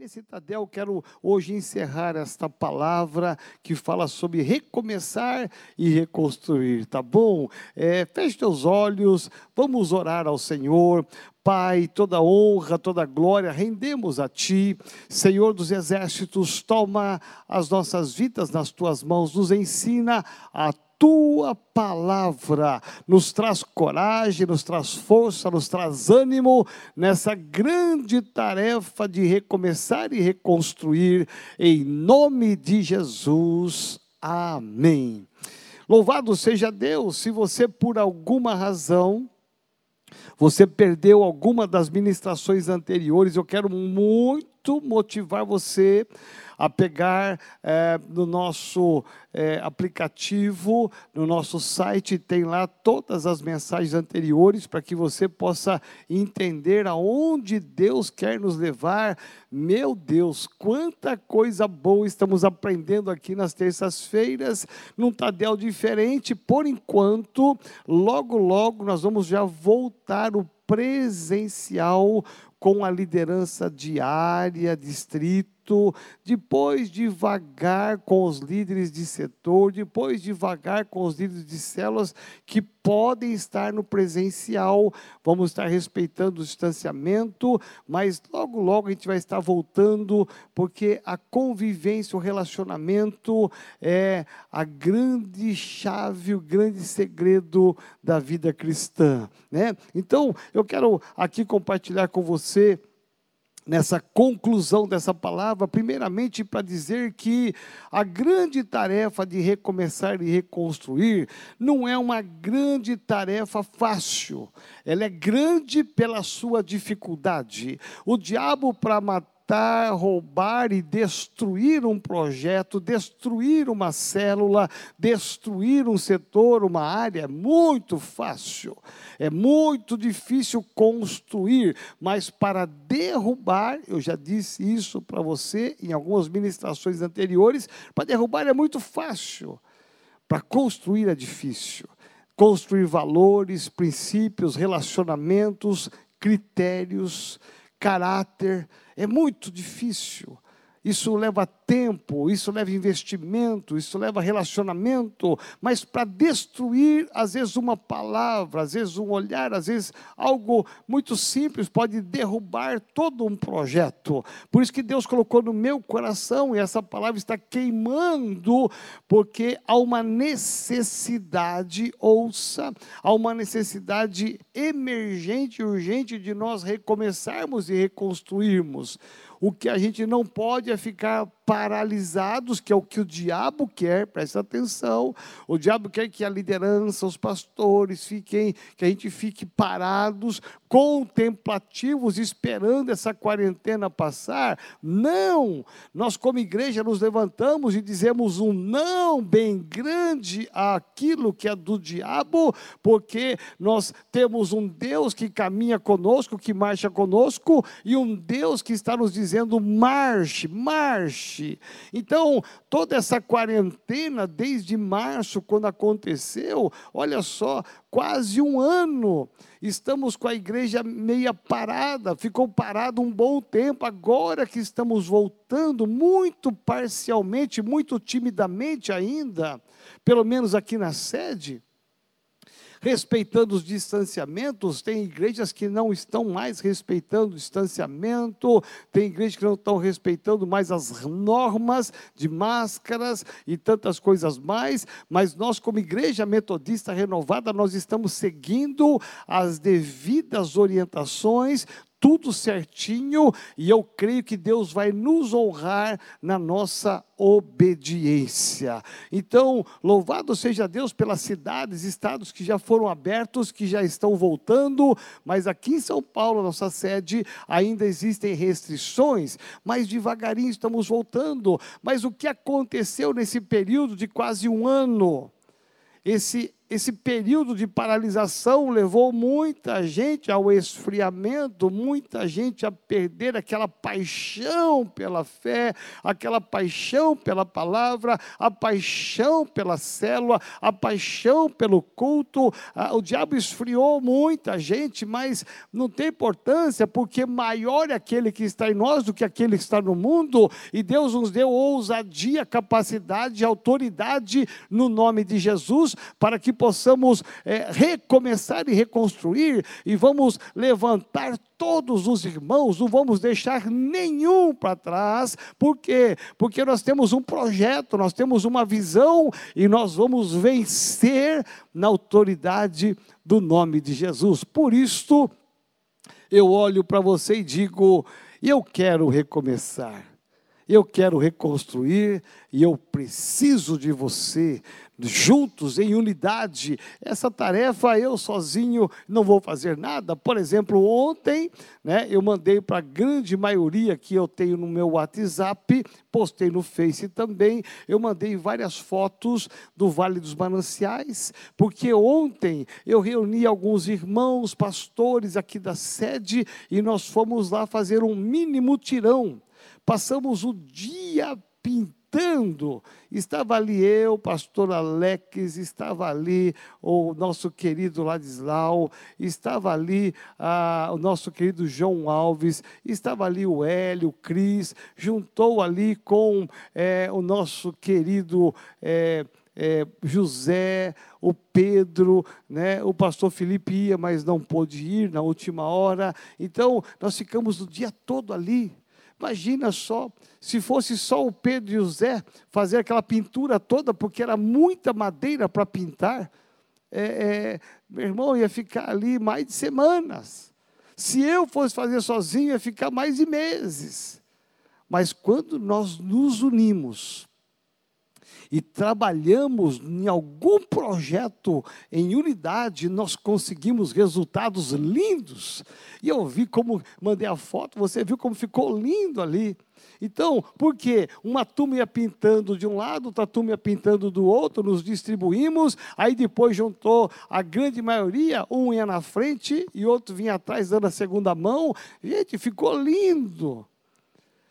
Nesse Tadel, quero hoje encerrar esta palavra que fala sobre recomeçar e reconstruir, tá bom? É, feche teus olhos, vamos orar ao Senhor. Pai, toda honra, toda glória rendemos a Ti, Senhor dos exércitos, toma as nossas vidas nas Tuas mãos, nos ensina a tua palavra nos traz coragem, nos traz força, nos traz ânimo nessa grande tarefa de recomeçar e reconstruir, em nome de Jesus. Amém. Louvado seja Deus, se você por alguma razão você perdeu alguma das ministrações anteriores, eu quero muito motivar você a pegar é, no nosso é, aplicativo, no nosso site, tem lá todas as mensagens anteriores para que você possa entender aonde Deus quer nos levar. Meu Deus, quanta coisa boa estamos aprendendo aqui nas terças-feiras, num Tadel diferente. Por enquanto, logo, logo nós vamos já voltar o presencial com a liderança diária, distrito, depois devagar com os líderes de setor, depois devagar com os líderes de células que podem estar no presencial. Vamos estar respeitando o distanciamento, mas logo, logo a gente vai estar voltando, porque a convivência, o relacionamento é a grande chave, o grande segredo da vida cristã. Né? Então, eu quero aqui compartilhar com você nessa conclusão dessa palavra, primeiramente para dizer que a grande tarefa de recomeçar e reconstruir não é uma grande tarefa fácil, ela é grande pela sua dificuldade. O diabo, para matar, matar, roubar e destruir um projeto, destruir uma célula, destruir um setor, uma área, é muito fácil. É muito difícil construir, mas para derrubar, eu já disse isso para você em algumas ministrações anteriores, para derrubar é muito fácil. Para construir é difícil. Construir valores, princípios, relacionamentos, critérios, caráter, é muito difícil. Isso leva tempo, isso leva investimento, isso leva relacionamento, mas para destruir, às vezes, uma palavra, às vezes, um olhar, às vezes, algo muito simples pode derrubar todo um projeto. Por isso que Deus colocou no meu coração, e essa palavra está queimando, porque há uma necessidade, ouça, há uma necessidade emergente urgente de nós recomeçarmos e reconstruirmos. O que a gente não pode é ficar paralisados, que é o que o diabo quer, presta atenção. O diabo quer que a liderança, os pastores fiquem, que a gente fique parados, contemplativos, esperando essa quarentena passar. Não! Nós, como igreja, nos levantamos e dizemos um não bem grande àquilo que é do diabo, porque nós temos um Deus que caminha conosco, que marcha conosco, e um Deus que está nos dizendo: marche, marche então, toda essa quarentena, desde março, quando aconteceu, olha só, quase um ano, estamos com a igreja meia parada, ficou parado um bom tempo, agora que estamos voltando, muito parcialmente, muito timidamente ainda, pelo menos aqui na sede respeitando os distanciamentos, tem igrejas que não estão mais respeitando o distanciamento, tem igrejas que não estão respeitando mais as normas de máscaras e tantas coisas mais, mas nós, como igreja metodista renovada, nós estamos seguindo as devidas orientações tudo certinho e eu creio que Deus vai nos honrar na nossa obediência. Então, louvado seja Deus pelas cidades, estados que já foram abertos, que já estão voltando, mas aqui em São Paulo, nossa sede, ainda existem restrições, mas devagarinho estamos voltando. Mas o que aconteceu nesse período de quase um ano? Esse esse período de paralisação levou muita gente ao esfriamento, muita gente a perder aquela paixão pela fé, aquela paixão pela palavra, a paixão pela célula, a paixão pelo culto. O diabo esfriou muita gente, mas não tem importância, porque maior é aquele que está em nós do que aquele que está no mundo, e Deus nos deu ousadia, capacidade, autoridade no nome de Jesus, para que possamos é, recomeçar e reconstruir, e vamos levantar todos os irmãos, não vamos deixar nenhum para trás, por quê? Porque nós temos um projeto, nós temos uma visão e nós vamos vencer na autoridade do nome de Jesus. Por isto, eu olho para você e digo: eu quero recomeçar eu quero reconstruir e eu preciso de você, juntos, em unidade. Essa tarefa eu sozinho não vou fazer nada. Por exemplo, ontem, né, eu mandei para a grande maioria que eu tenho no meu WhatsApp, postei no Face também, eu mandei várias fotos do Vale dos Mananciais, porque ontem eu reuni alguns irmãos, pastores aqui da sede, e nós fomos lá fazer um mini mutirão Passamos o dia pintando. Estava ali eu, pastor Alex, estava ali o nosso querido Ladislau, estava ali ah, o nosso querido João Alves, estava ali o Hélio, o Cris, juntou ali com é, o nosso querido. É, é, José, o Pedro, né, o pastor Felipe ia, mas não pôde ir na última hora. Então, nós ficamos o dia todo ali. Imagina só, se fosse só o Pedro e o Zé fazer aquela pintura toda, porque era muita madeira para pintar, é, é, meu irmão ia ficar ali mais de semanas. Se eu fosse fazer sozinho, ia ficar mais de meses. Mas quando nós nos unimos, e trabalhamos em algum projeto em unidade, nós conseguimos resultados lindos. E eu vi como, mandei a foto, você viu como ficou lindo ali. Então, por quê? Uma turma ia pintando de um lado, outra turma ia pintando do outro, nos distribuímos, aí depois juntou a grande maioria, um ia na frente e outro vinha atrás dando a segunda mão. Gente, ficou lindo.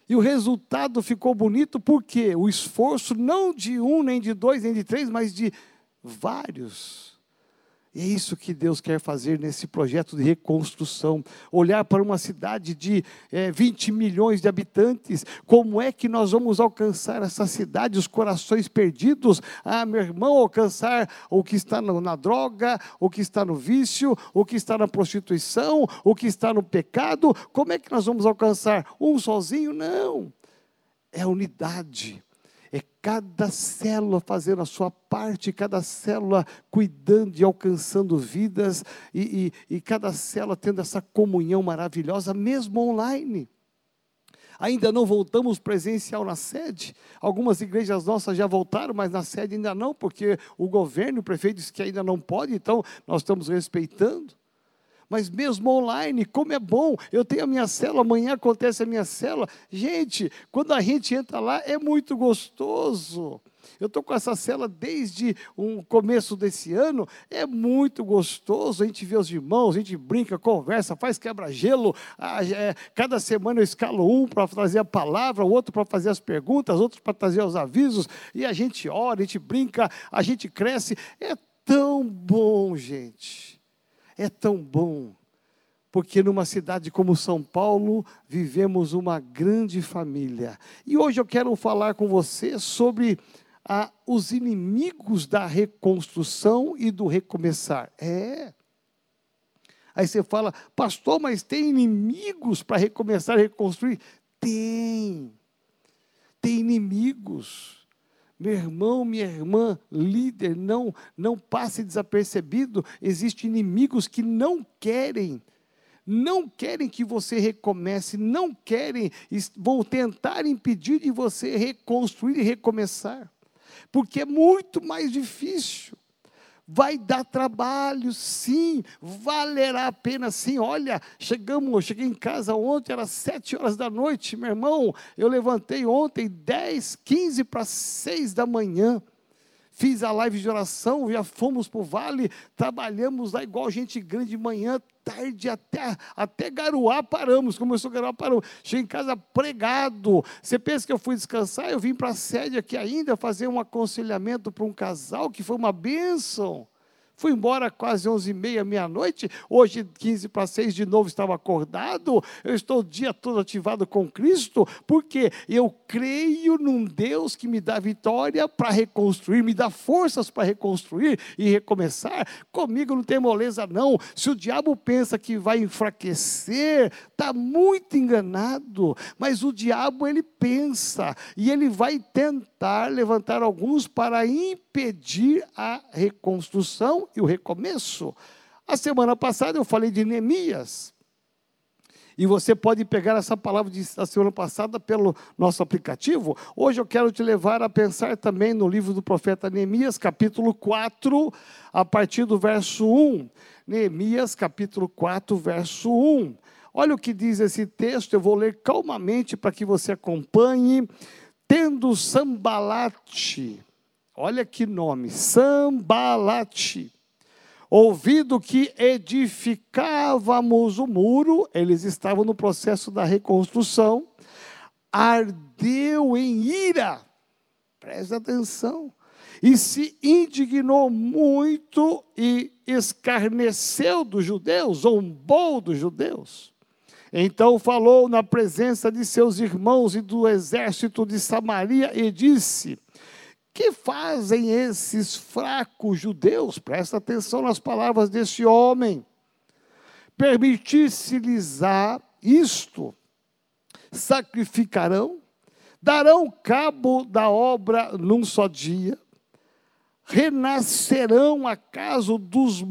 E o resultado ficou bonito porque o esforço não de um, nem de dois, nem de três, mas de vários. É isso que Deus quer fazer nesse projeto de reconstrução. Olhar para uma cidade de é, 20 milhões de habitantes. Como é que nós vamos alcançar essa cidade, os corações perdidos? Ah, meu irmão, alcançar o que está no, na droga, o que está no vício, o que está na prostituição, o que está no pecado. Como é que nós vamos alcançar? Um sozinho? Não. É unidade cada célula fazendo a sua parte, cada célula cuidando e alcançando vidas, e, e, e cada célula tendo essa comunhão maravilhosa, mesmo online. Ainda não voltamos presencial na sede. Algumas igrejas nossas já voltaram, mas na sede ainda não, porque o governo, o prefeito disse que ainda não pode, então nós estamos respeitando mas mesmo online, como é bom. Eu tenho a minha célula, amanhã acontece a minha célula. Gente, quando a gente entra lá, é muito gostoso. Eu estou com essa cela desde o começo desse ano, é muito gostoso. A gente vê os irmãos, a gente brinca, conversa, faz quebra-gelo. É, cada semana eu escalo um para trazer a palavra, o outro para fazer as perguntas, outro para trazer os avisos, e a gente ora, a gente brinca, a gente cresce. É tão bom, gente é tão bom, porque numa cidade como São Paulo vivemos uma grande família. E hoje eu quero falar com você sobre ah, os inimigos da reconstrução e do recomeçar. É. Aí você fala, pastor, mas tem inimigos para recomeçar e reconstruir? Tem. Tem inimigos. Meu irmão, minha irmã, líder, não, não passe desapercebido. Existem inimigos que não querem, não querem que você recomece, não querem, vão tentar impedir de você reconstruir e recomeçar, porque é muito mais difícil. Vai dar trabalho, sim, valerá a pena, sim. Olha, chegamos, cheguei em casa ontem, era sete horas da noite, meu irmão. Eu levantei ontem, dez, quinze para seis da manhã. Fiz a live de oração, já fomos para o vale, trabalhamos lá igual gente grande de manhã, tarde, até, até garoar paramos, começou garoar paramos. Cheguei em casa pregado. Você pensa que eu fui descansar? Eu vim para a sede aqui ainda fazer um aconselhamento para um casal que foi uma bênção. Fui embora quase 11 e meia, meia-noite. Hoje, 15 para 6, de novo estava acordado. Eu estou o dia todo ativado com Cristo, porque eu creio num Deus que me dá vitória para reconstruir, me dá forças para reconstruir e recomeçar. Comigo não tem moleza, não. Se o diabo pensa que vai enfraquecer, está muito enganado. Mas o diabo, ele pensa e ele vai tentar levantar alguns para impedir a reconstrução e o recomeço. A semana passada eu falei de Neemias. E você pode pegar essa palavra da semana passada pelo nosso aplicativo. Hoje eu quero te levar a pensar também no livro do profeta Neemias, capítulo 4, a partir do verso 1. Neemias, capítulo 4, verso 1. Olha o que diz esse texto, eu vou ler calmamente para que você acompanhe. Tendo Sambalate, olha que nome, Sambalate ouvido que edificávamos o muro, eles estavam no processo da reconstrução, ardeu em ira, presta atenção, e se indignou muito e escarneceu dos judeus, zombou dos judeus. Então falou na presença de seus irmãos e do exército de Samaria e disse: que fazem esses fracos judeus? Presta atenção nas palavras desse homem. Permitisse-lhes isto, sacrificarão, darão cabo da obra num só dia, renascerão acaso dos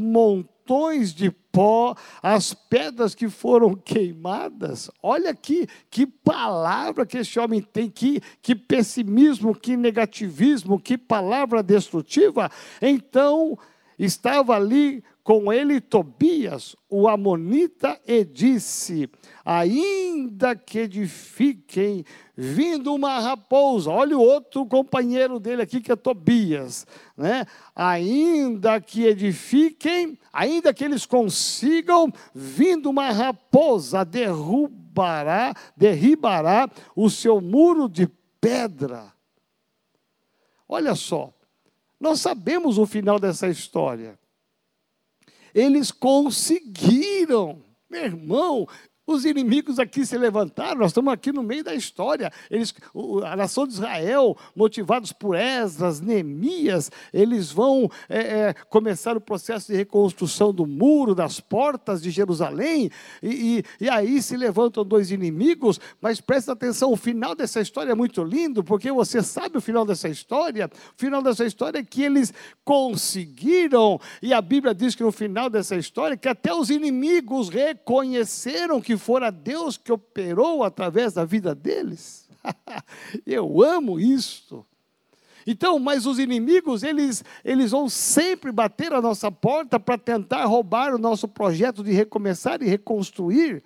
montões de pó, as pedras que foram queimadas. Olha aqui, que palavra que esse homem tem, que, que pessimismo, que negativismo, que palavra destrutiva. Então, estava ali com ele Tobias, o Amonita, e disse: Ainda que edifiquem, vindo uma raposa, olha o outro companheiro dele aqui que é Tobias, né? Ainda que edifiquem, ainda que eles consigam, vindo uma raposa, derrubará, derribará o seu muro de pedra. Olha só, nós sabemos o final dessa história. Eles conseguiram. Meu irmão, os inimigos aqui se levantaram, nós estamos aqui no meio da história. Eles, a nação de Israel, motivados por Esdras, Neemias, eles vão é, é, começar o processo de reconstrução do muro, das portas de Jerusalém, e, e, e aí se levantam dois inimigos, mas presta atenção, o final dessa história é muito lindo, porque você sabe o final dessa história. O final dessa história é que eles conseguiram, e a Bíblia diz que no final dessa história, que até os inimigos reconheceram que fora Deus que operou através da vida deles. Eu amo isto. Então, mas os inimigos, eles, eles vão sempre bater a nossa porta para tentar roubar o nosso projeto de recomeçar e reconstruir,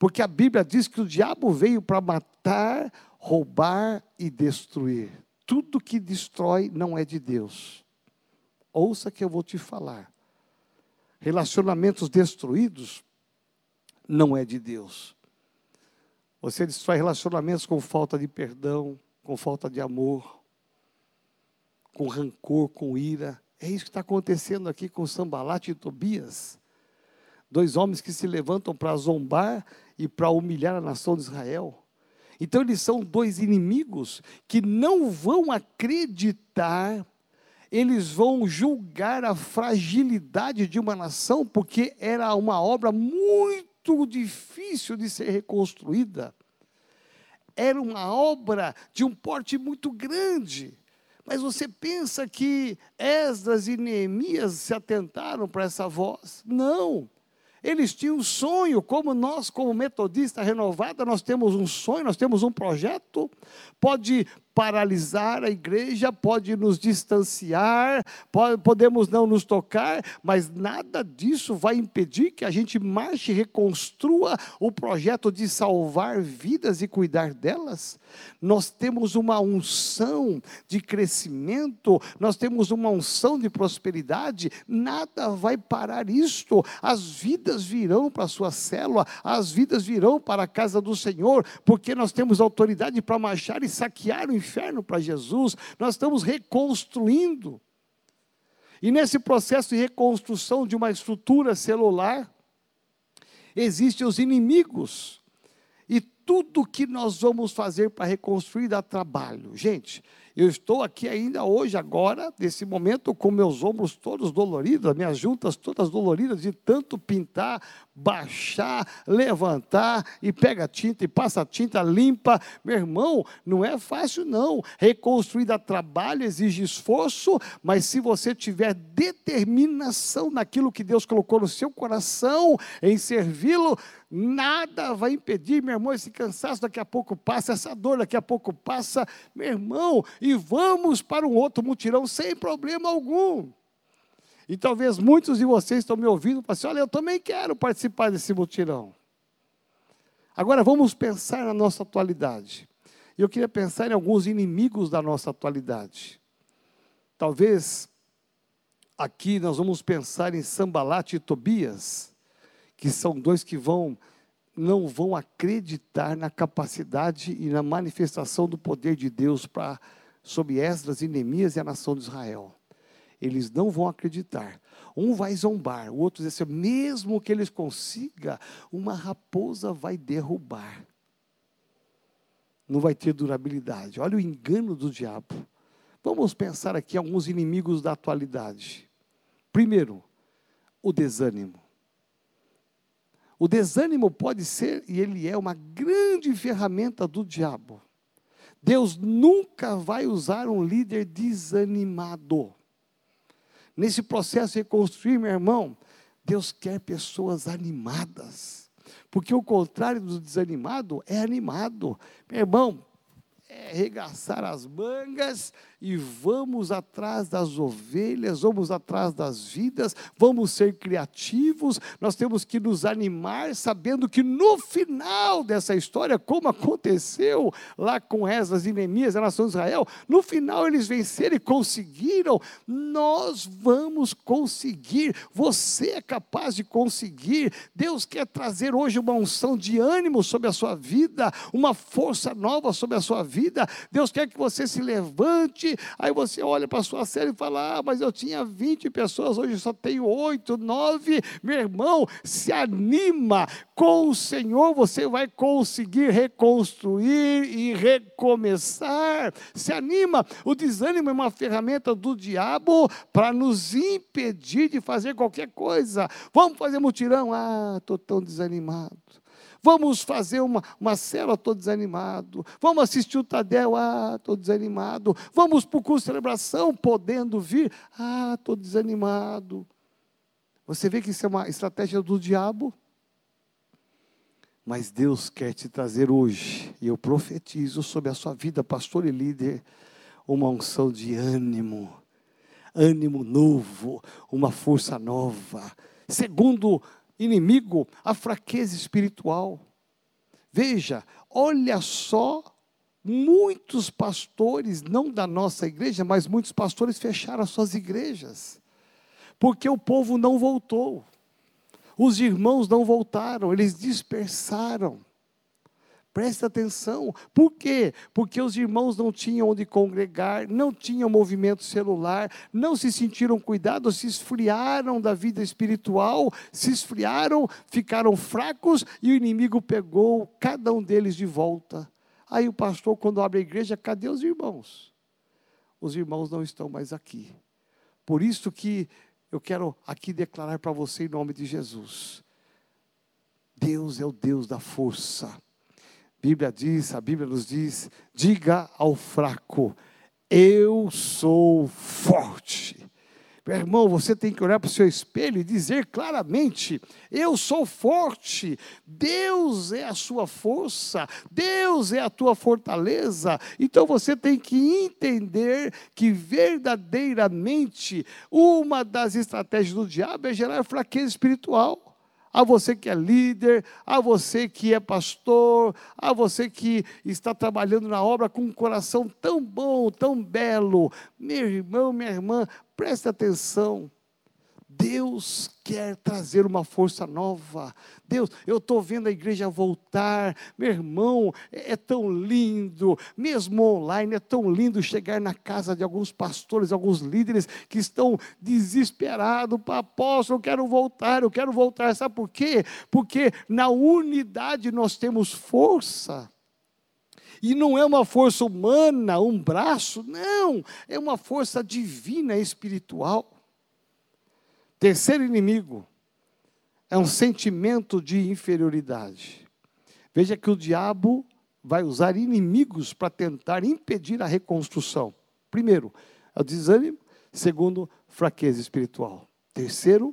porque a Bíblia diz que o diabo veio para matar, roubar e destruir. Tudo que destrói não é de Deus. Ouça que eu vou te falar. Relacionamentos destruídos não é de Deus. Você destrói relacionamentos com falta de perdão, com falta de amor, com rancor, com ira. É isso que está acontecendo aqui com Sambalat e Tobias. Dois homens que se levantam para zombar e para humilhar a nação de Israel. Então eles são dois inimigos que não vão acreditar, eles vão julgar a fragilidade de uma nação, porque era uma obra muito muito difícil de ser reconstruída. Era uma obra de um porte muito grande. Mas você pensa que Esdras e Neemias se atentaram para essa voz? Não. Eles tinham um sonho, como nós, como metodista renovada, nós temos um sonho, nós temos um projeto. Pode paralisar a igreja, pode nos distanciar, pode, podemos não nos tocar, mas nada disso vai impedir que a gente marche e reconstrua o projeto de salvar vidas e cuidar delas. Nós temos uma unção de crescimento, nós temos uma unção de prosperidade, nada vai parar isto. As vidas virão para a sua célula, as vidas virão para a casa do Senhor, porque nós temos autoridade para marchar e saquear o inferno para Jesus, nós estamos reconstruindo. E nesse processo de reconstrução de uma estrutura celular, existem os inimigos. E tudo que nós vamos fazer para reconstruir dá trabalho. Gente, eu estou aqui ainda hoje, agora, nesse momento, com meus ombros todos doloridos, minhas juntas todas doloridas, de tanto pintar, baixar, levantar, e pega tinta, e passa tinta, limpa. Meu irmão, não é fácil, não. Reconstruir dá trabalho, exige esforço, mas se você tiver determinação naquilo que Deus colocou no seu coração, em servi-lo, nada vai impedir, meu irmão, esse cansaço daqui a pouco passa, essa dor daqui a pouco passa, meu irmão, e vamos para um outro mutirão sem problema algum. E talvez muitos de vocês estão me ouvindo e assim: olha, eu também quero participar desse mutirão. Agora vamos pensar na nossa atualidade. Eu queria pensar em alguns inimigos da nossa atualidade. Talvez aqui nós vamos pensar em Sambalate e Tobias, que são dois que vão não vão acreditar na capacidade e na manifestação do poder de Deus para sobre Esdras e Neemias e a nação de Israel. Eles não vão acreditar. Um vai zombar, o outro diz assim: mesmo que eles consigam, uma raposa vai derrubar. Não vai ter durabilidade. Olha o engano do diabo. Vamos pensar aqui alguns inimigos da atualidade. Primeiro, o desânimo. O desânimo pode ser, e ele é, uma grande ferramenta do diabo. Deus nunca vai usar um líder desanimado. Nesse processo de reconstruir, meu irmão, Deus quer pessoas animadas. Porque o contrário do desanimado é animado. Meu irmão, é regaçar as mangas e vamos atrás das ovelhas, vamos atrás das vidas, vamos ser criativos, nós temos que nos animar, sabendo que no final dessa história, como aconteceu lá com Esdras e Neemias, a nação de Israel, no final eles venceram e conseguiram, nós vamos conseguir, você é capaz de conseguir, Deus quer trazer hoje uma unção de ânimo sobre a sua vida, uma força nova sobre a sua vida, Deus quer que você se levante aí você olha para a sua série e fala: ah, mas eu tinha 20 pessoas, hoje só tenho 8, 9. Meu irmão, se anima, com o Senhor você vai conseguir reconstruir e recomeçar. Se anima, o desânimo é uma ferramenta do diabo para nos impedir de fazer qualquer coisa. Vamos fazer mutirão? Ah, estou tão desanimado. Vamos fazer uma, uma célula, estou desanimado. Vamos assistir o Tadel, ah, estou desanimado. Vamos para o curso de celebração, podendo vir, ah, estou desanimado. Você vê que isso é uma estratégia do diabo? Mas Deus quer te trazer hoje, e eu profetizo sobre a sua vida, pastor e líder, uma unção de ânimo, ânimo novo, uma força nova. Segundo inimigo a fraqueza espiritual. Veja, olha só, muitos pastores, não da nossa igreja, mas muitos pastores fecharam as suas igrejas, porque o povo não voltou, os irmãos não voltaram, eles dispersaram. Presta atenção. Por quê? Porque os irmãos não tinham onde congregar, não tinham movimento celular, não se sentiram cuidados, se esfriaram da vida espiritual, se esfriaram, ficaram fracos e o inimigo pegou cada um deles de volta. Aí o pastor, quando abre a igreja, cadê os irmãos? Os irmãos não estão mais aqui. Por isso que eu quero aqui declarar para você em nome de Jesus. Deus é o Deus da força. Bíblia diz, a Bíblia nos diz: diga ao fraco, eu sou forte. Meu irmão, você tem que olhar para o seu espelho e dizer claramente: Eu sou forte, Deus é a sua força, Deus é a tua fortaleza. Então você tem que entender que verdadeiramente uma das estratégias do diabo é gerar fraqueza espiritual a você que é líder, a você que é pastor, a você que está trabalhando na obra com um coração tão bom, tão belo. Meu irmão, minha irmã, preste atenção. Deus quer trazer uma força nova. Deus, eu estou vendo a igreja voltar. Meu irmão, é, é, tão lindo, mesmo online, é tão lindo chegar na casa de alguns pastores, alguns líderes que estão desesperados. Apóstolo, eu quero voltar, eu quero voltar. Sabe por quê? Porque na unidade nós temos força. E não é uma força humana, um braço, não, é uma força divina espiritual. Terceiro inimigo é um sentimento de inferioridade. Veja que o diabo vai usar inimigos para tentar impedir a reconstrução. Primeiro, é o desânimo. Segundo, fraqueza espiritual. Terceiro,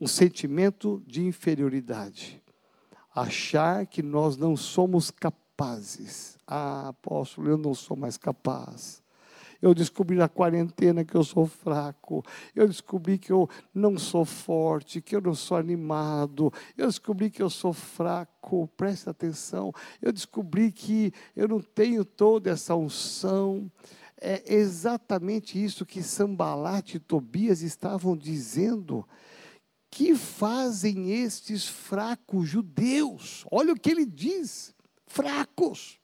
um sentimento de inferioridade. Achar que nós não somos capazes. Ah, apóstolo, eu não sou mais capaz. Eu descobri na quarentena que eu sou fraco. Eu descobri que eu não sou forte, que eu não sou animado. Eu descobri que eu sou fraco. Presta atenção. Eu descobri que eu não tenho toda essa unção. É exatamente isso que Sambalate e Tobias estavam dizendo. Que fazem estes fracos judeus? Olha o que ele diz: fracos.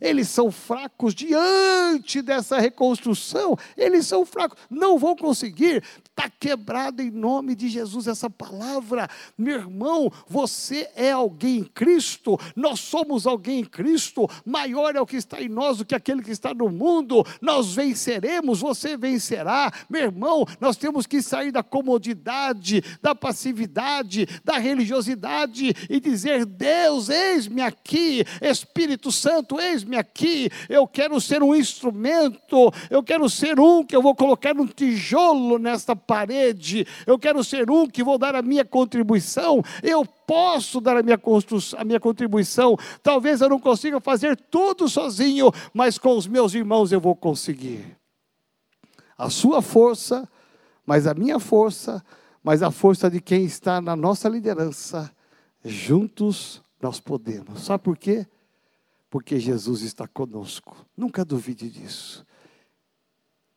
Eles são fracos diante dessa reconstrução. Eles são fracos, não vão conseguir. Está quebrada em nome de Jesus essa palavra. Meu irmão, você é alguém em Cristo, nós somos alguém em Cristo. Maior é o que está em nós do que aquele que está no mundo. Nós venceremos, você vencerá. Meu irmão, nós temos que sair da comodidade, da passividade, da religiosidade e dizer: Deus, eis-me aqui, Espírito Santo, eis-me eis-me aqui, eu quero ser um instrumento, eu quero ser um que eu vou colocar um tijolo nesta parede, eu quero ser um que vou dar a minha contribuição, eu posso dar a minha, a minha contribuição, talvez eu não consiga fazer tudo sozinho, mas com os meus irmãos eu vou conseguir. A sua força, mas a minha força, mas a força de quem está na nossa liderança, juntos nós podemos. Sabe por quê? Porque Jesus está conosco. Nunca duvide disso.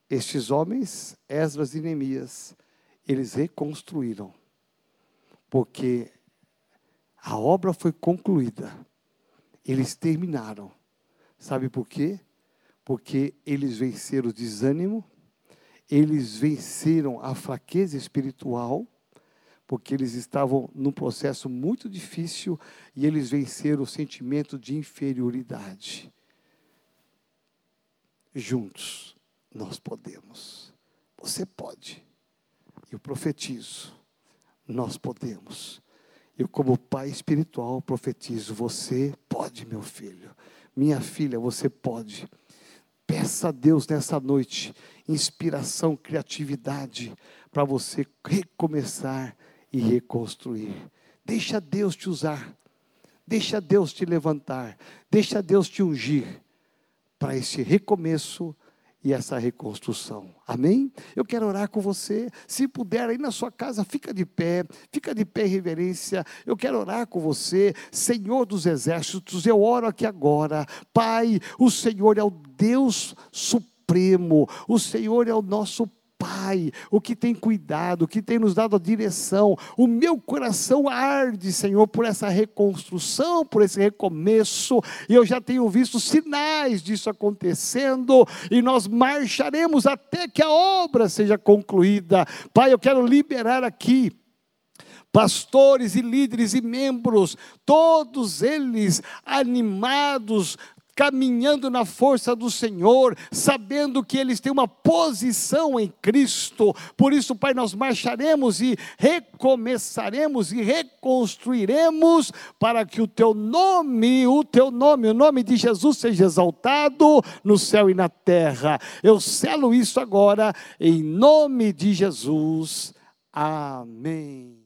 Estes homens, Esdras e Neemias, eles reconstruíram, porque a obra foi concluída, eles terminaram. Sabe por quê? Porque eles venceram o desânimo, eles venceram a fraqueza espiritual, porque eles estavam num processo muito difícil e eles venceram o sentimento de inferioridade. Juntos nós podemos. Você pode. Eu profetizo. Nós podemos. Eu, como pai espiritual, profetizo: você pode, meu filho. Minha filha, você pode. Peça a Deus nessa noite inspiração, criatividade para você recomeçar e reconstruir. Deixa Deus te usar. Deixa Deus te levantar. Deixa Deus te ungir para esse recomeço e essa reconstrução. Amém? Eu quero orar com você. Se puder, aí na sua casa, fica de pé, fica de pé em reverência. Eu quero orar com você, Senhor dos exércitos. Eu oro aqui agora. Pai, o Senhor é o Deus supremo, o Senhor é o nosso Pai, o que tem cuidado, o que tem nos dado a direção. O meu coração arde, Senhor, por essa reconstrução, por esse recomeço, e eu já tenho visto sinais disso acontecendo, e nós marcharemos até que a obra seja concluída. Pai, eu quero liberar aqui pastores e líderes e membros, todos eles animados, caminhando na força do Senhor, sabendo que eles têm uma posição em Cristo. Por isso, Pai, nós marcharemos e recomeçaremos e reconstruiremos para que o teu nome, o teu nome, o nome de Jesus seja exaltado no céu e na terra. Eu selo isso agora em nome de Jesus. Amém.